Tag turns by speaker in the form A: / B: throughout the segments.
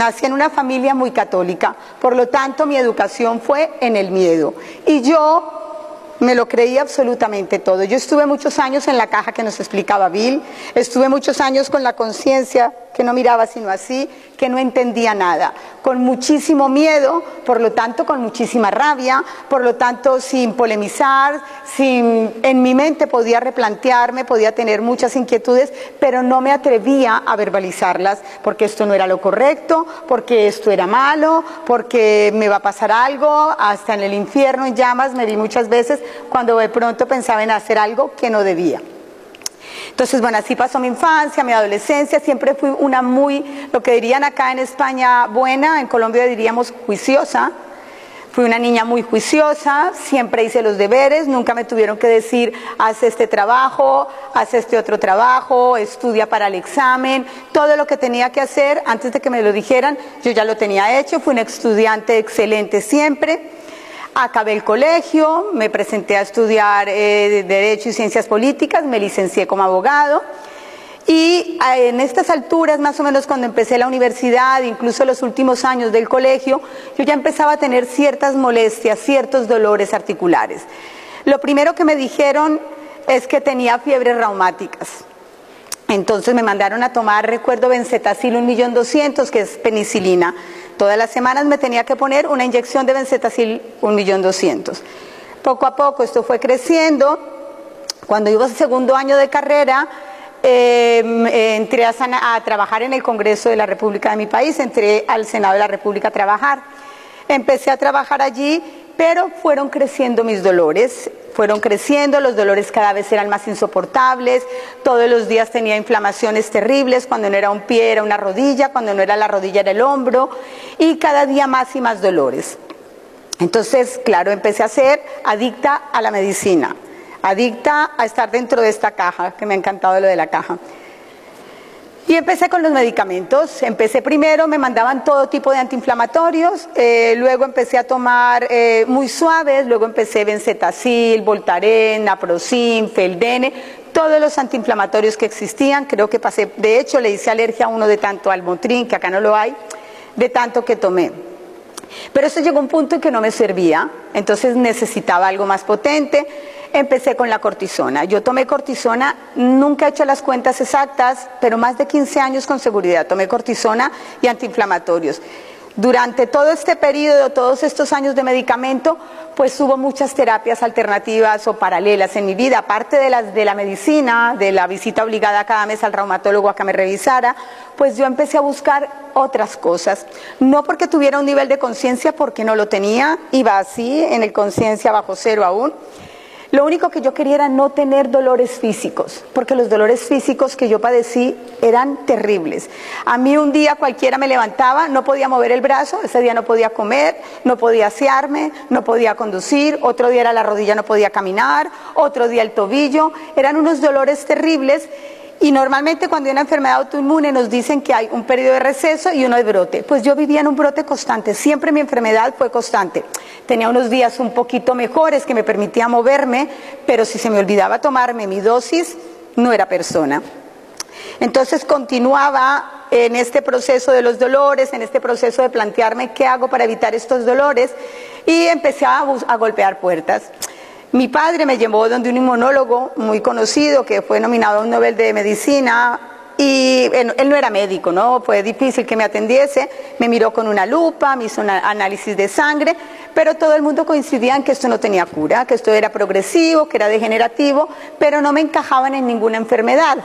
A: Nací en una familia muy católica, por lo tanto mi educación fue en el miedo. Y yo me lo creí absolutamente todo. Yo estuve muchos años en la caja que nos explicaba Bill, estuve muchos años con la conciencia que no miraba sino así, que no entendía nada, con muchísimo miedo, por lo tanto con muchísima rabia, por lo tanto sin polemizar, sin en mi mente podía replantearme, podía tener muchas inquietudes, pero no me atrevía a verbalizarlas porque esto no era lo correcto, porque esto era malo, porque me va a pasar algo, hasta en el infierno en llamas me vi muchas veces cuando de pronto pensaba en hacer algo que no debía. Entonces, bueno, así pasó mi infancia, mi adolescencia, siempre fui una muy, lo que dirían acá en España, buena, en Colombia diríamos juiciosa. Fui una niña muy juiciosa, siempre hice los deberes, nunca me tuvieron que decir, haz este trabajo, haz este otro trabajo, estudia para el examen, todo lo que tenía que hacer antes de que me lo dijeran, yo ya lo tenía hecho, fui una estudiante excelente siempre. Acabé el colegio, me presenté a estudiar eh, Derecho y Ciencias Políticas, me licencié como abogado. Y eh, en estas alturas, más o menos cuando empecé la universidad, incluso los últimos años del colegio, yo ya empezaba a tener ciertas molestias, ciertos dolores articulares. Lo primero que me dijeron es que tenía fiebres reumáticas. Entonces me mandaron a tomar, recuerdo, benzetacil un millón doscientos, que es penicilina. Todas las semanas me tenía que poner una inyección de benzetacil un millón doscientos. Poco a poco esto fue creciendo. Cuando iba al segundo año de carrera, em, entré a, a, trabajar en el Congreso de la República de mi país, entré al Senado de la República a trabajar. Empecé a trabajar allí, pero fueron creciendo mis dolores fueron creciendo, los dolores cada vez eran más insoportables, todos los días tenía inflamaciones terribles, cuando no era un pie era una rodilla, cuando no era la rodilla era el hombro, y cada día más y más dolores. Entonces, claro, empecé a ser adicta a la medicina, adicta a estar dentro de esta caja, que me ha encantado lo de la caja. Y empecé con los medicamentos. Empecé primero, me mandaban todo tipo de antiinflamatorios, eh, luego empecé a tomar eh, muy suaves, luego empecé benzetacil, Voltaren, Naproxen, Feldene, todos los antiinflamatorios que existían. Creo que pasé, de hecho le hice alergia a uno de tanto al Motrin, que acá no lo hay, de tanto que tomé. Pero eso llegó a un punto en que no me servía, entonces necesitaba algo más potente empecé con la cortisona. Yo tomé cortisona, nunca he hecho las cuentas exactas, pero más de 15 años con seguridad. Tomé cortisona y antiinflamatorios. Durante todo este periodo, todos estos años de medicamento, pues hubo muchas terapias alternativas o paralelas en mi vida, aparte de las de la medicina, de la visita obligada cada mes al reumatólogo a que me revisara, pues yo empecé a buscar otras cosas. No porque tuviera un nivel de conciencia, porque no lo tenía, iba así, en el conciencia bajo cero aún lo único que yo quería era no tener dolores físicos, porque los dolores físicos que yo padecí eran terribles. A mí un día cualquiera me levantaba, no podía mover el brazo, ese día no podía comer, no podía asearme, no podía conducir, otro día era la rodilla, no podía caminar, otro día el tobillo, eran unos dolores terribles y normalmente cuando hay una enfermedad autoinmune nos dicen que hay un periodo de receso y uno de brote. Pues yo vivía en un brote constante, siempre mi enfermedad fue constante. Tenía unos días un poquito mejores que me permitía moverme, pero si se me olvidaba tomarme mi dosis, no era persona. Entonces continuaba en este proceso de los dolores, en este proceso de plantearme qué hago para evitar estos dolores y empecé a, a golpear puertas. Mi padre me llevó donde un inmunólogo muy conocido que fue nominado a un Nobel de Medicina y él, no era médico, ¿no? Fue difícil que me atendiese, me miró con una lupa, me hizo un análisis de sangre, pero todo el mundo coincidía en que esto no tenía cura, que esto era progresivo, que era degenerativo, pero no me encajaban en ninguna enfermedad.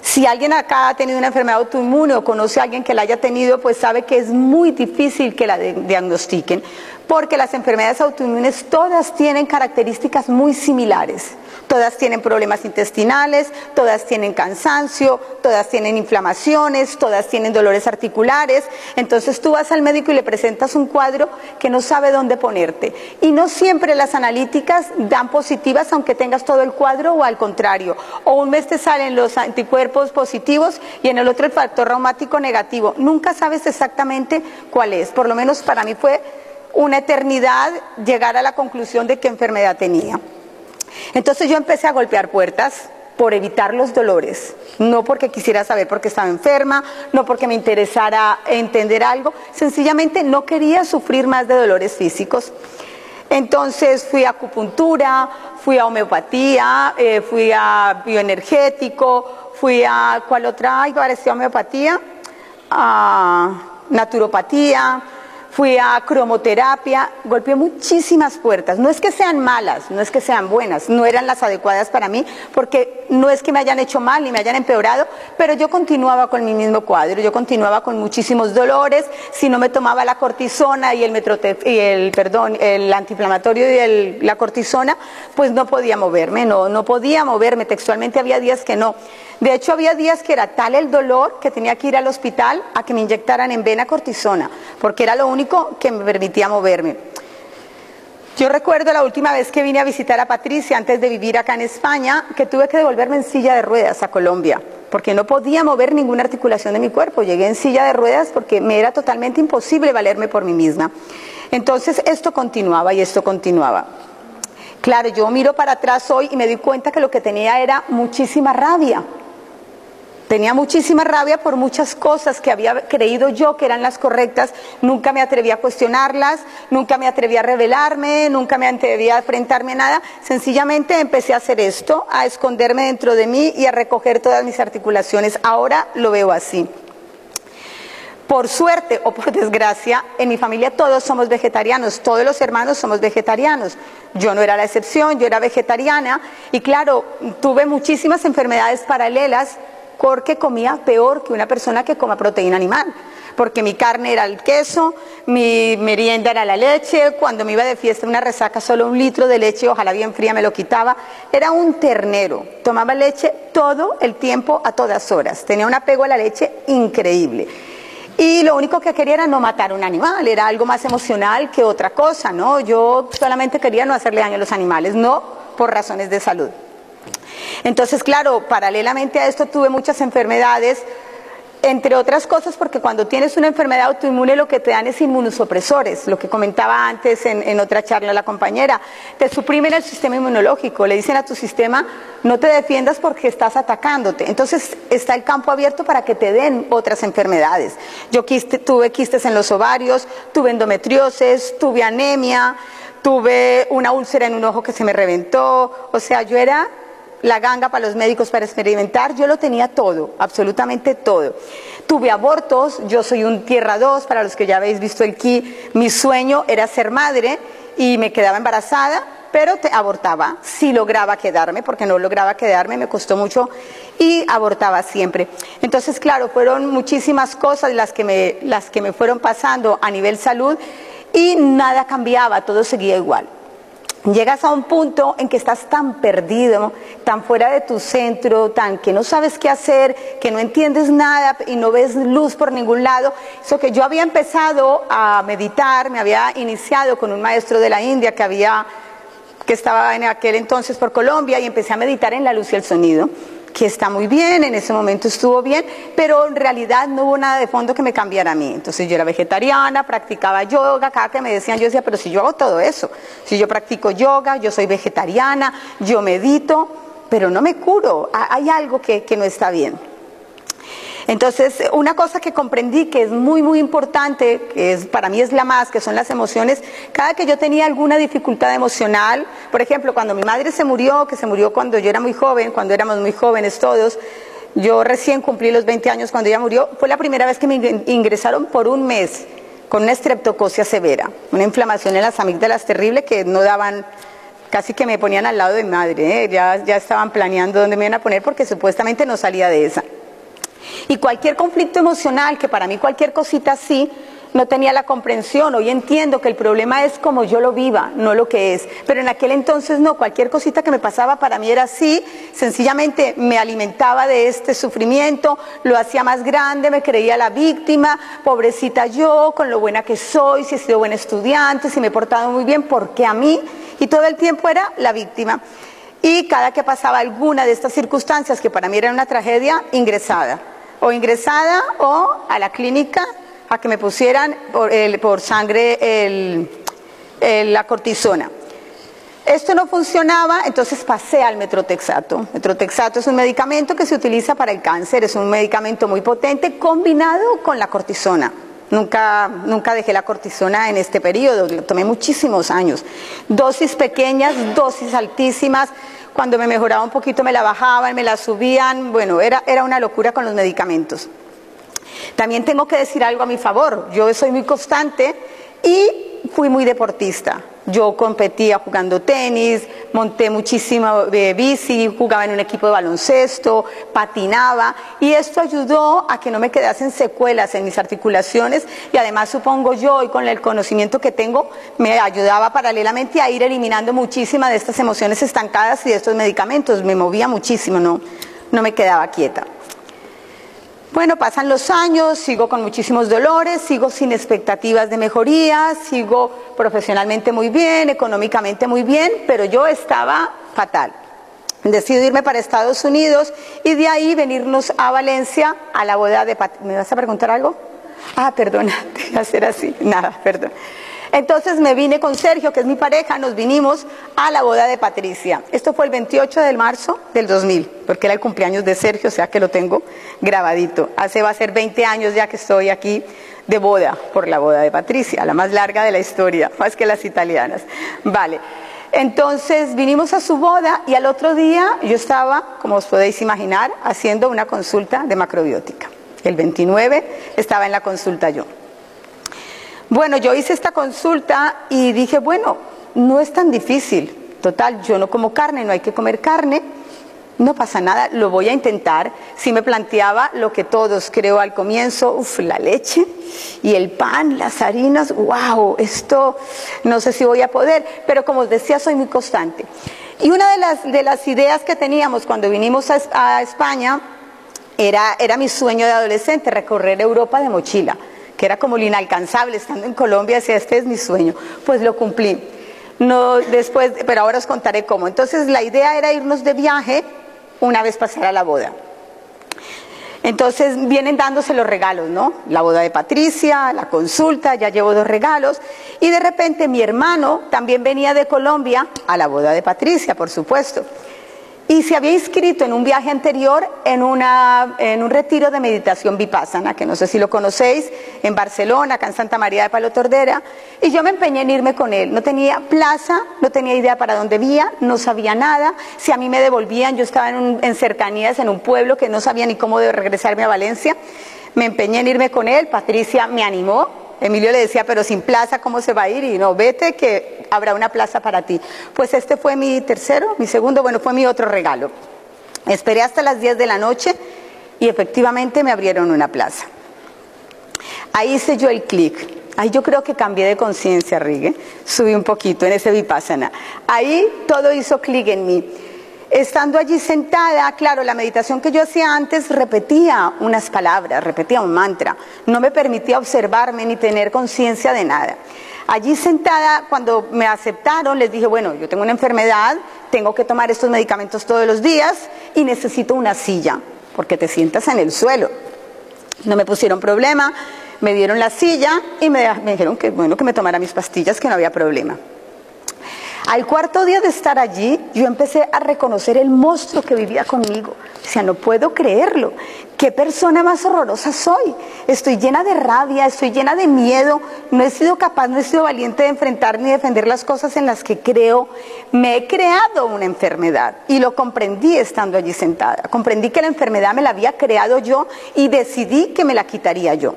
A: Si alguien acá ha tenido una enfermedad autoinmune o conoce a alguien que la haya tenido, pues sabe que es muy difícil que la diagnostiquen porque las enfermedades autoinmunes todas tienen características muy similares. Todas tienen problemas intestinales, todas tienen cansancio, todas tienen inflamaciones, todas tienen dolores articulares. Entonces tú vas al médico y le presentas un cuadro que no sabe dónde ponerte. Y no siempre las analíticas dan positivas aunque tengas todo el cuadro o al contrario. O un mes te salen los anticuerpos positivos y en el otro el factor reumático negativo. Nunca sabes exactamente cuál es. Por lo menos para mí fue una eternidad llegar a la conclusión de qué enfermedad tenía. Entonces yo empecé a golpear puertas por evitar los dolores, no porque quisiera saber por qué estaba enferma, no porque me interesara entender algo, sencillamente no quería sufrir más de dolores físicos. Entonces fui a acupuntura, fui a homeopatía, eh, fui a bioenergético, fui a, ¿cuál otra? Ay, parecía homeopatía, a naturopatía, fui a cromoterapia, golpeé muchísimas puertas. No es que sean malas, no es que sean buenas, no eran las adecuadas para mí, porque no es que me hayan hecho mal ni me hayan empeorado, pero yo continuaba con mi mismo cuadro, yo continuaba con muchísimos dolores, si no me tomaba la cortisona y el y el perdón, el antiinflamatorio y la cortisona, pues no podía moverme, no, no podía moverme, textualmente había días que no. De hecho, había días que era tal el dolor que tenía que ir al hospital a que me inyectaran en vena cortisona, porque era lo único que me permitía moverme. Yo recuerdo la última vez que vine a visitar a Patricia antes de vivir acá en España, que tuve que devolverme en silla de ruedas a Colombia, porque no podía mover ninguna articulación de mi cuerpo. Llegué en silla de ruedas porque me era totalmente imposible valerme por mí misma. Entonces esto continuaba y esto continuaba. Claro, yo miro para atrás hoy y me di cuenta que lo que tenía era muchísima rabia Tenía muchísima rabia por muchas cosas que había creído yo que eran las correctas. Nunca me atreví a cuestionarlas, nunca me atreví a revelarme, nunca me atreví a enfrentarme a nada. Sencillamente empecé a hacer esto, a esconderme dentro de mí y a recoger todas mis articulaciones. Ahora lo veo así. Por suerte o por desgracia, en mi familia todos somos vegetarianos, todos los hermanos somos vegetarianos. Yo no era la excepción, yo era vegetariana y claro, tuve muchísimas enfermedades paralelas porque comía peor que una persona que coma proteína animal. Porque mi carne era el queso, mi merienda era la leche, cuando me iba de fiesta una resaca solo un litro de leche, ojalá bien fría me lo quitaba. Era un ternero, tomaba leche todo el tiempo a todas horas, tenía un apego a la leche increíble. Y lo único que quería era no matar un animal, era algo más emocional que otra cosa, ¿no? Yo solamente quería no hacerle daño a los animales, no por razones de salud. Entonces, claro, paralelamente a esto tuve muchas enfermedades, entre otras cosas porque cuando tienes una enfermedad autoinmune lo que te dan es inmunosupresores, lo que comentaba antes en, otra charla la compañera, te suprimen el sistema inmunológico, le dicen a tu sistema no te defiendas porque estás atacándote, entonces está el campo abierto para que te den otras enfermedades. Yo tuve quistes en los ovarios, tuve endometriosis, tuve anemia, tuve una úlcera en un ojo que se me reventó, o sea, yo era la ganga para los médicos para experimentar, yo lo tenía todo, absolutamente todo. Tuve abortos, yo soy un tierra 2, para los que ya habéis visto el ki, mi sueño era ser madre y me quedaba embarazada, pero te abortaba, si lograba quedarme, porque no lograba quedarme, me costó mucho y abortaba siempre. Entonces, claro, fueron muchísimas cosas las que me, las que me fueron pasando a nivel salud y nada cambiaba, todo seguía igual. Llegas a un punto en que estás tan perdido, tan fuera de tu centro, tan que no sabes qué hacer, que no entiendes nada y no ves luz por ningún lado. Eso que yo había empezado a meditar, me había iniciado con un maestro de la India que había que estaba en aquel entonces por Colombia y empecé a meditar en la luz y el sonido que está muy bien, en ese momento estuvo bien, pero en realidad no hubo nada de fondo que me cambiara a mí. Entonces yo era vegetariana, practicaba yoga, cada que me decían yo decía, pero si yo hago todo eso, si yo practico yoga, yo soy vegetariana, yo medito, pero no me curo, hay algo que, que no está bien. Entonces, una cosa que comprendí que es muy, muy importante, que es, para mí es la más, que son las emociones, cada que yo tenía alguna dificultad emocional, por ejemplo, cuando mi madre se murió, que se murió cuando yo era muy joven, cuando éramos muy jóvenes todos, yo recién cumplí los 20 años cuando ella murió, fue la primera vez que me ingresaron por un mes con una estreptocosia severa, una inflamación en las amígdalas terrible que no daban casi que me ponían al lado de mi madre, ¿eh? ya, ya estaban planeando dónde me iban a poner porque supuestamente no salía de esa. Y cualquier conflicto emocional, que para mí cualquier cosita así, no tenía la comprensión. Hoy entiendo que el problema es como yo lo viva, no lo que es. Pero en aquel entonces no, cualquier cosita que me pasaba para mí era así, sencillamente me alimentaba de este sufrimiento, lo hacía más grande, me creía la víctima, pobrecita yo, con lo buena que soy, si he sido buen estudiante, si me he portado muy bien, porque a mí, y todo el tiempo era la víctima. Y cada que pasaba alguna de estas circunstancias, que para mí era una tragedia, ingresada o ingresada o a la clínica a que me pusieran por, sangre la cortisona. Esto no funcionaba, entonces pasé al metrotexato. Metrotexato es un medicamento que se utiliza para el cáncer, es un medicamento muy potente combinado con la cortisona. Nunca, nunca dejé la cortisona en este periodo, lo tomé muchísimos años. Dosis pequeñas, dosis altísimas. Cuando me mejoraba un poquito me la bajaban, me la subían. Bueno, era, era una locura con los medicamentos. También tengo que decir algo a mi favor. Yo soy muy constante y fui muy deportista. Yo competía jugando tenis, monté muchísimo eh, bici, jugaba en un equipo de baloncesto, patinaba y esto ayudó a que no me quedasen secuelas en mis articulaciones y además supongo yo y con el conocimiento que tengo me ayudaba paralelamente a ir eliminando muchísimas de estas emociones estancadas y de estos medicamentos. Me movía muchísimo, no, no me quedaba quieta. Bueno, pasan los años, sigo con muchísimos dolores, sigo sin expectativas de mejoría, sigo profesionalmente muy bien, económicamente muy bien, pero yo estaba fatal. Decido irme para Estados Unidos y de ahí venirnos a Valencia a la boda de... ¿Me vas a preguntar algo? Ah, perdona, te hacer así. Nada, perdón. Entonces me vine con Sergio, que es mi pareja, nos vinimos a la boda de Patricia. Esto fue el 28 de marzo del 2000, porque era el cumpleaños de Sergio, o sea que lo tengo grabadito. Hace va a ser 20 años ya que estoy aquí de boda por la boda de Patricia, la más larga de la historia, más que las italianas. Vale. Entonces vinimos a su boda y al otro día yo estaba, como os podéis imaginar, haciendo una consulta de macrobiótica. El 29 estaba en la consulta yo. Bueno, yo hice esta consulta y dije, bueno, no es tan difícil. Total, yo no como carne, no hay que comer carne. No pasa nada, lo voy a intentar. Si me planteaba lo que todos creo al comienzo, uff, la leche y el pan, las harinas, wow, esto no sé si voy a poder, pero como os decía, soy muy constante. Y una de las, de las ideas que teníamos cuando vinimos a, a España era, era mi sueño de adolescente, recorrer Europa de mochila que era como lo inalcanzable, estando en Colombia, decía, este es mi sueño, pues lo cumplí. No, después, pero ahora os contaré cómo. Entonces la idea era irnos de viaje una vez pasara la boda. Entonces vienen dándose los regalos, ¿no? La boda de Patricia, la consulta, ya llevo dos regalos. Y de repente mi hermano también venía de Colombia a la boda de Patricia, por supuesto y se había inscrito en un viaje anterior en, una, en un retiro de meditación vipassana, que no sé si lo conocéis, en Barcelona, acá en Santa María de Palo Tordera, y yo me empeñé en irme con él. No tenía plaza, no tenía idea para dónde vía, no sabía nada. Si a mí me devolvían, yo estaba en, en cercanías, en un pueblo que no sabía ni cómo regresarme a Valencia. Me empeñé en irme con él, Patricia me animó, Emilio le decía, pero sin plaza, ¿cómo se va a ir? Y no, vete que habrá una plaza para ti. Pues este fue mi tercero, mi segundo, bueno, fue mi otro regalo. Esperé hasta las 10 de la noche y efectivamente me abrieron una plaza. Ahí hice yo el clic. Ahí yo creo que cambié de conciencia, Rigue. Subí un poquito en ese vipassana. Ahí todo hizo clic en mí. Estando allí sentada, claro, la meditación que yo hacía antes repetía unas palabras, repetía un mantra, no me permitía observarme ni tener conciencia de nada. Allí sentada, cuando me aceptaron, les dije, bueno, yo tengo una enfermedad, tengo que tomar estos medicamentos todos los días y necesito una silla, porque te sientas en el suelo. No me pusieron problema, me dieron la silla y me, dijeron que bueno, que me tomara mis pastillas, que no había problema. Al cuarto día de estar allí, yo empecé a reconocer el monstruo que vivía conmigo. Decía, no puedo creerlo. ¿Qué persona más horrorosa soy? Estoy llena de rabia, estoy llena de miedo. No he sido capaz, no he sido valiente de enfrentar ni defender las cosas en las que creo. Me he creado una enfermedad y lo comprendí estando allí sentada. Comprendí que la enfermedad me la había creado yo y decidí que me la quitaría yo.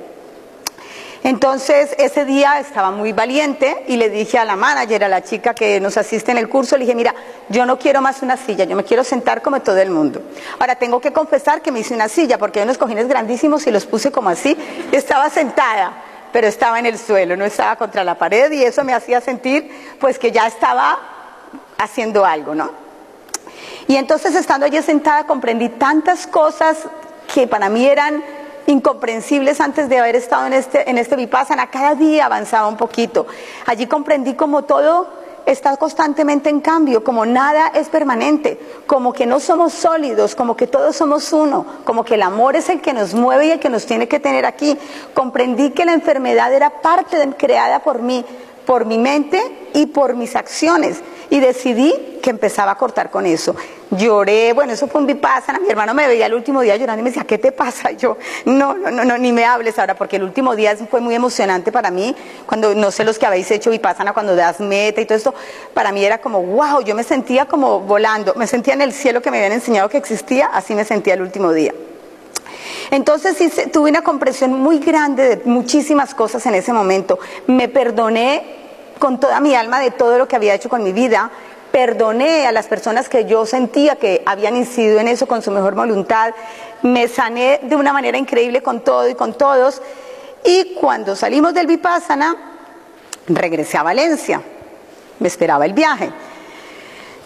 A: Entonces ese día estaba muy valiente y le dije a la manager, a la chica que nos asiste en el curso, le dije, mira, yo no quiero más una silla, yo me quiero sentar como todo el mundo. Ahora tengo que confesar que me hice una silla porque hay unos cojines grandísimos y los puse como así. Estaba sentada, pero estaba en el suelo, no estaba contra la pared y eso me hacía sentir pues que ya estaba haciendo algo, ¿no? Y entonces estando allí sentada comprendí tantas cosas que para mí eran incomprensibles antes de haber estado en este, en este Vipassana. Cada día avanzaba un poquito. Allí comprendí como todo está constantemente en cambio, como nada es permanente, como que no somos sólidos, como que todos somos uno, como que el amor es el que nos mueve y el que nos tiene que tener aquí. Comprendí que la enfermedad era parte creada por mí, por mi mente y por mis acciones. Y decidí que empezaba a cortar con eso. Lloré, bueno, eso fue un vipassana. Mi hermano me veía el último día llorando y me decía, ¿qué te pasa? Yo, no, no, no, no, ni me hables ahora, porque el último día fue muy emocionante para mí. Cuando, no sé los que habéis hecho vipassana, cuando das meta y todo esto, para mí era como, wow, yo me sentía como volando, me sentía en el cielo que me habían enseñado que existía, así me sentía el último día. Entonces sí, tuve una comprensión muy grande de muchísimas cosas en ese momento. Me perdoné con toda mi alma de todo lo que había hecho con mi vida. Perdoné a las personas que yo sentía que habían incidido en eso con su mejor voluntad. Me sané de una manera increíble con todo y con todos. Y cuando salimos del Vipassana, regresé a Valencia. Me esperaba el viaje.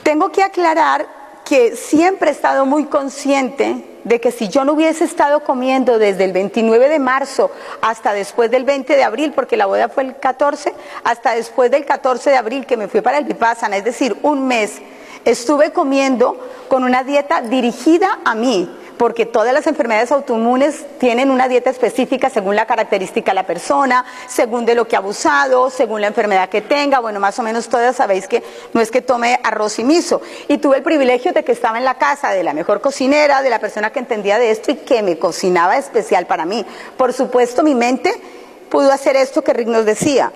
A: Tengo que aclarar que siempre he estado muy consciente de que si yo no hubiese estado comiendo desde el 29 de marzo hasta después del 20 de abril, porque la boda fue el 14, hasta después del 14 de abril que me fui para el Vipassana, es decir, un mes, estuve comiendo con una dieta dirigida a mí, porque todas las enfermedades autoinmunes tienen una dieta específica según la característica de la persona, según de lo que ha abusado, según la enfermedad que tenga. Bueno, más o menos todas sabéis que no es que tome arroz y miso. Y tuve el privilegio de que estaba en la casa de la mejor cocinera, de la persona que entendía de esto y que me cocinaba especial para mí. Por supuesto, mi mente pudo hacer esto que Rick nos decía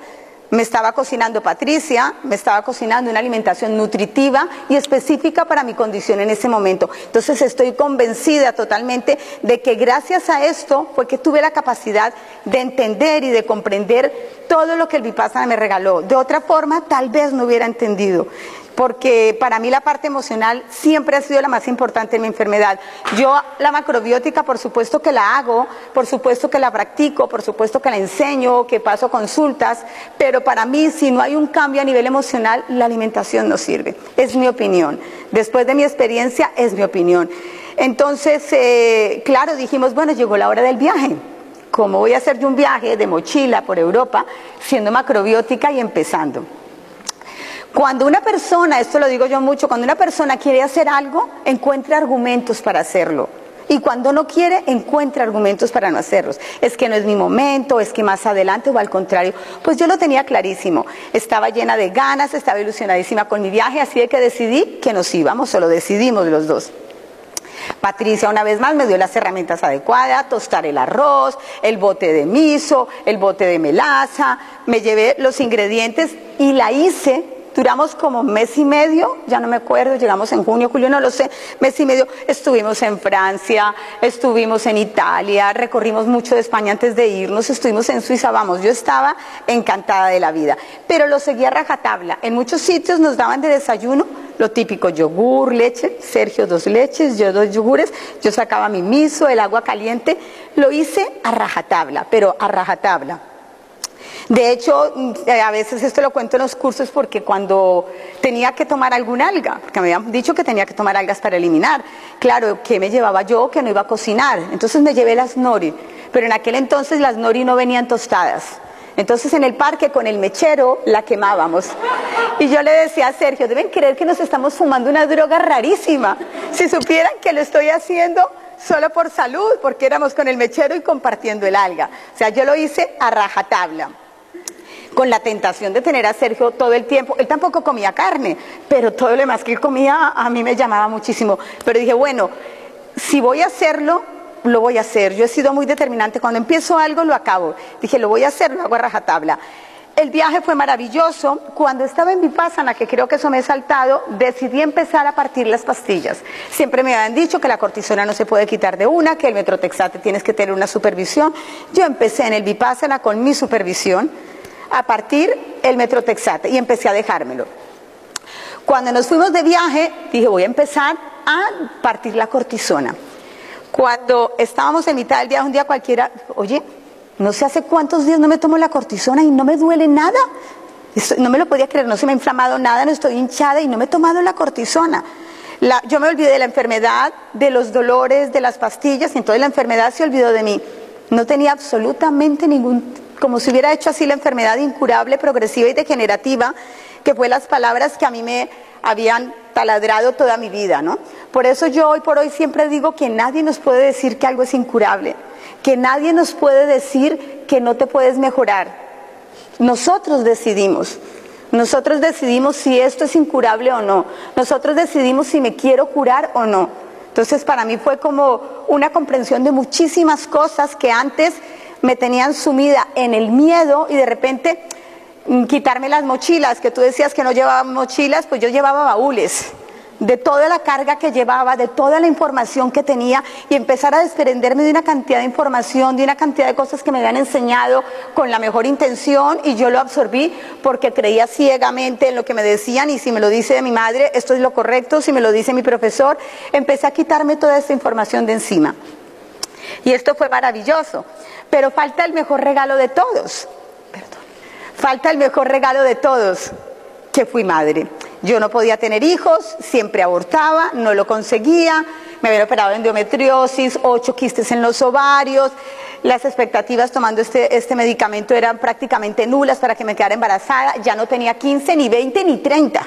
A: me estaba cocinando Patricia, me estaba cocinando una alimentación nutritiva y específica para mi condición en ese momento. Entonces estoy convencida totalmente de que gracias a esto fue que tuve la capacidad de entender y de comprender todo lo que el Vipassana me regaló. De otra forma, tal vez no hubiera entendido porque para mí la parte emocional siempre ha sido la más importante en mi enfermedad. Yo la macrobiótica, por supuesto que la hago, por supuesto que la practico, por supuesto que la enseño, que paso consultas, pero para mí si no hay un cambio a nivel emocional, la alimentación no sirve. Es mi opinión. Después de mi experiencia, es mi opinión. Entonces, eh, claro, dijimos, bueno, llegó la hora del viaje. ¿Cómo voy a hacer un viaje de mochila por Europa siendo macrobiótica y empezando? Cuando una persona, esto lo digo yo mucho, cuando una persona quiere hacer algo, encuentra argumentos para hacerlo. Y cuando no quiere, encuentra argumentos para no hacerlos. Es que no es mi momento, es que más adelante o al contrario. Pues yo lo tenía clarísimo. Estaba llena de ganas, estaba ilusionadísima con mi viaje, así de que decidí que nos íbamos, o lo decidimos los dos. Patricia una vez más me dio las herramientas adecuadas, tostar el arroz, el bote de miso, el bote de melaza, me llevé los ingredientes y la hice Duramos como mes y medio, ya no me acuerdo, llegamos en junio, julio, no lo sé, mes y medio. Estuvimos en Francia, estuvimos en Italia, recorrimos mucho de España antes de irnos, estuvimos en Suiza, vamos, yo estaba encantada de la vida. Pero lo seguía rajatabla. En muchos sitios nos daban de desayuno lo típico, yogur, leche, Sergio dos leches, yo dos yogures, yo sacaba mi miso, el agua caliente, lo hice a rajatabla, pero a rajatabla. De hecho, eh, a veces esto lo cuento en los cursos porque cuando tenía que tomar alguna alga, porque me habían dicho que tenía que tomar algas para eliminar, claro, ¿qué me llevaba yo que no iba a cocinar? Entonces me llevé las nori, pero en aquel entonces las nori no venían tostadas. Entonces en el parque con el mechero la quemábamos. Y yo le decía a Sergio, deben creer que nos estamos fumando una droga rarísima. Si supieran que lo estoy haciendo solo por salud, porque éramos con el mechero y compartiendo el alga. O sea, yo lo hice a rajatabla con la tentación de tener a Sergio todo el tiempo. Él tampoco comía carne, pero todo lo demás que comía a mí me llamaba muchísimo. Pero dije, bueno, si voy a hacerlo, lo voy a hacer. Yo he sido muy determinante. Cuando empiezo algo, lo acabo. Dije, lo voy a hacer, lo hago a rajatabla. El viaje fue maravilloso. Cuando estaba en Vipassana, que creo que eso me he saltado, decidí empezar a partir las pastillas. Siempre me habían dicho que la cortisona no se puede quitar de una, que el metrotexate tienes que tener una supervisión. Yo empecé en el Vipassana con mi supervisión a partir el metrotexate y empecé a dejármelo. Cuando nos fuimos de viaje, dije, voy a empezar a partir la cortisona. Cuando estábamos en mitad del viaje, un día cualquiera, oye, no sé hace cuántos días no me tomo la cortisona y no me duele nada. no me lo podía creer, no se me ha inflamado nada, no estoy hinchada y no me he tomado la cortisona. yo me olvidé de la enfermedad, de los dolores, de las pastillas, y entonces la enfermedad se olvidó de mí. No tenía absolutamente ningún como si hubiera hecho así la enfermedad incurable, progresiva y degenerativa, que fue las palabras que a mí me habían taladrado toda mi vida, ¿no? Por eso yo hoy por hoy siempre digo que nadie nos puede decir que algo es incurable, que nadie nos puede decir que no te puedes mejorar. Nosotros decidimos. Nosotros decidimos si esto es incurable o no. Nosotros decidimos si me quiero curar o no. Entonces para mí fue como una comprensión de muchísimas cosas que antes me tenían sumida en el miedo y de repente mm, quitarme las mochilas, que tú decías que no llevaba mochilas, pues yo llevaba baúles de toda la carga que llevaba, de toda la información que tenía y empezar a desprenderme de una cantidad de información, de una cantidad de cosas que me habían enseñado con la mejor intención y yo lo absorbí porque creía ciegamente en lo que me decían y si me lo dice mi madre, esto es lo correcto, si me lo dice mi profesor, empecé a quitarme toda esta información de encima. Y esto fue maravilloso, pero falta el mejor regalo de todos. Perdón. Falta el mejor regalo de todos, que fui madre. Yo no podía tener hijos, siempre abortaba, no lo conseguía, me había operado endometriosis, ocho quistes en los ovarios, las expectativas tomando este, este medicamento eran prácticamente nulas para que me quedara embarazada, ya no tenía 15, ni 20, ni 30.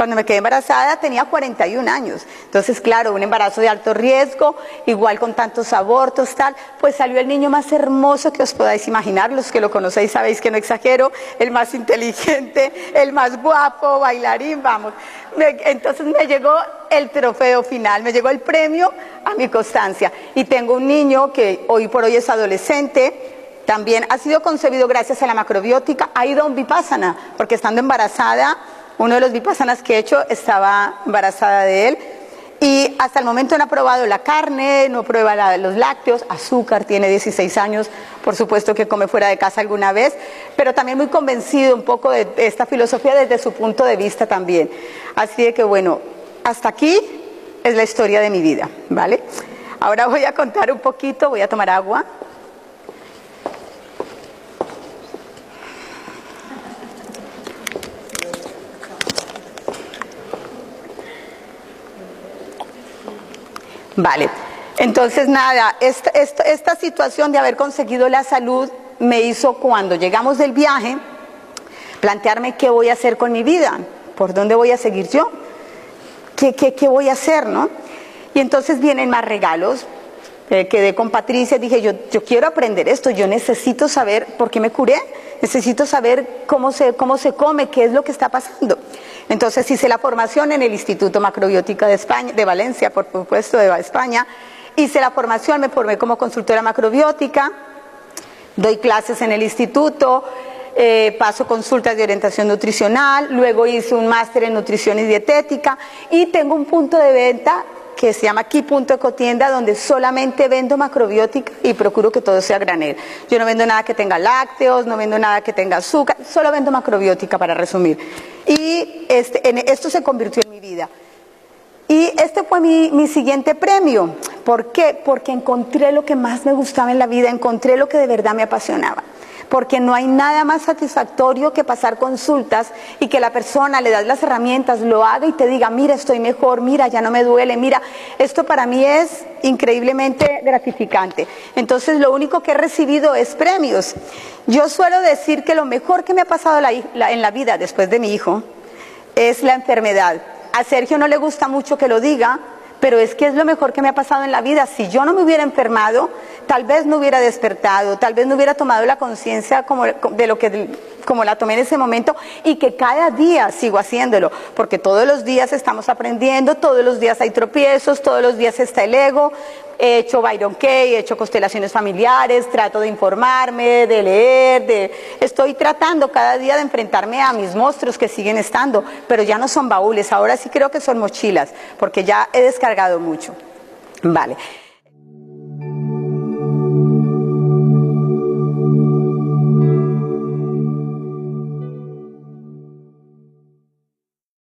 A: Cuando me quedé embarazada tenía 41 años. Entonces, claro, un embarazo de alto riesgo, igual con tantos abortos, tal, pues salió el niño más hermoso que os podáis imaginar. Los que lo conocéis sabéis que no exagero, el más inteligente, el más guapo, bailarín, vamos. entonces me llegó el trofeo final, me llegó el premio a mi constancia. Y tengo un niño que hoy por hoy es adolescente, también ha sido concebido gracias a la macrobiótica, ha ido a un vipassana, porque estando embarazada uno de los vipassanas que he hecho estaba embarazada de él y hasta el momento no ha probado la carne, no prueba los lácteos, azúcar, tiene 16 años, por supuesto que come fuera de casa alguna vez, pero también muy convencido un poco de esta filosofía desde su punto de vista también. Así de que bueno, hasta aquí es la historia de mi vida, ¿vale? Ahora voy a contar un poquito, voy a tomar agua. Vale, entonces nada, esta, situación de haber conseguido la salud me hizo cuando llegamos del viaje plantearme qué voy a hacer con mi vida, por dónde voy a seguir yo, qué, qué, voy a hacer, ¿no? Y entonces vienen más regalos. Eh, quedé con Patricia, dije, yo, yo quiero aprender esto, yo necesito saber por qué me curé, necesito saber cómo se, cómo se come, qué es lo que está pasando. Entonces hice la formación en el Instituto Macrobiótica de España, de Valencia, por supuesto, de España. Hice la formación, me formé como consultora macrobiótica, doy clases en el instituto, eh, paso consultas de orientación nutricional, luego hice un máster en nutrición y dietética y tengo un punto de venta que se llama aquí Punto Ecotienda, donde solamente vendo macrobiótica y procuro que todo sea granel. Yo no vendo nada que tenga lácteos, no vendo nada que tenga azúcar, solo vendo macrobiótica para resumir. Y este, esto se convirtió en mi vida. Y este fue mi, mi, siguiente premio. ¿Por qué? Porque encontré lo que más me gustaba en la vida, encontré lo que de verdad me apasionaba porque no hay nada más satisfactorio que pasar consultas y que la persona le das las herramientas, lo haga y te diga, mira, estoy mejor, mira, ya no me duele, mira, esto para mí es increíblemente gratificante. Entonces, lo único que he recibido es premios. Yo suelo decir que lo mejor que me ha pasado en la vida después de mi hijo es la enfermedad. A Sergio no le gusta mucho que lo diga, pero es que es lo mejor que me ha pasado en la vida. Si yo no me hubiera enfermado, tal vez no hubiera despertado, tal vez no hubiera tomado la conciencia de lo que como la tomé en ese momento y que cada día sigo haciéndolo, porque todos los días estamos aprendiendo, todos los días hay tropiezos, todos los días está el ego. He hecho Byron Kay, he hecho constelaciones familiares, trato de informarme, de leer, de estoy tratando cada día de enfrentarme a mis monstruos que siguen estando, pero ya no son baúles, ahora sí creo que son mochilas, porque ya he descargado mucho. Vale.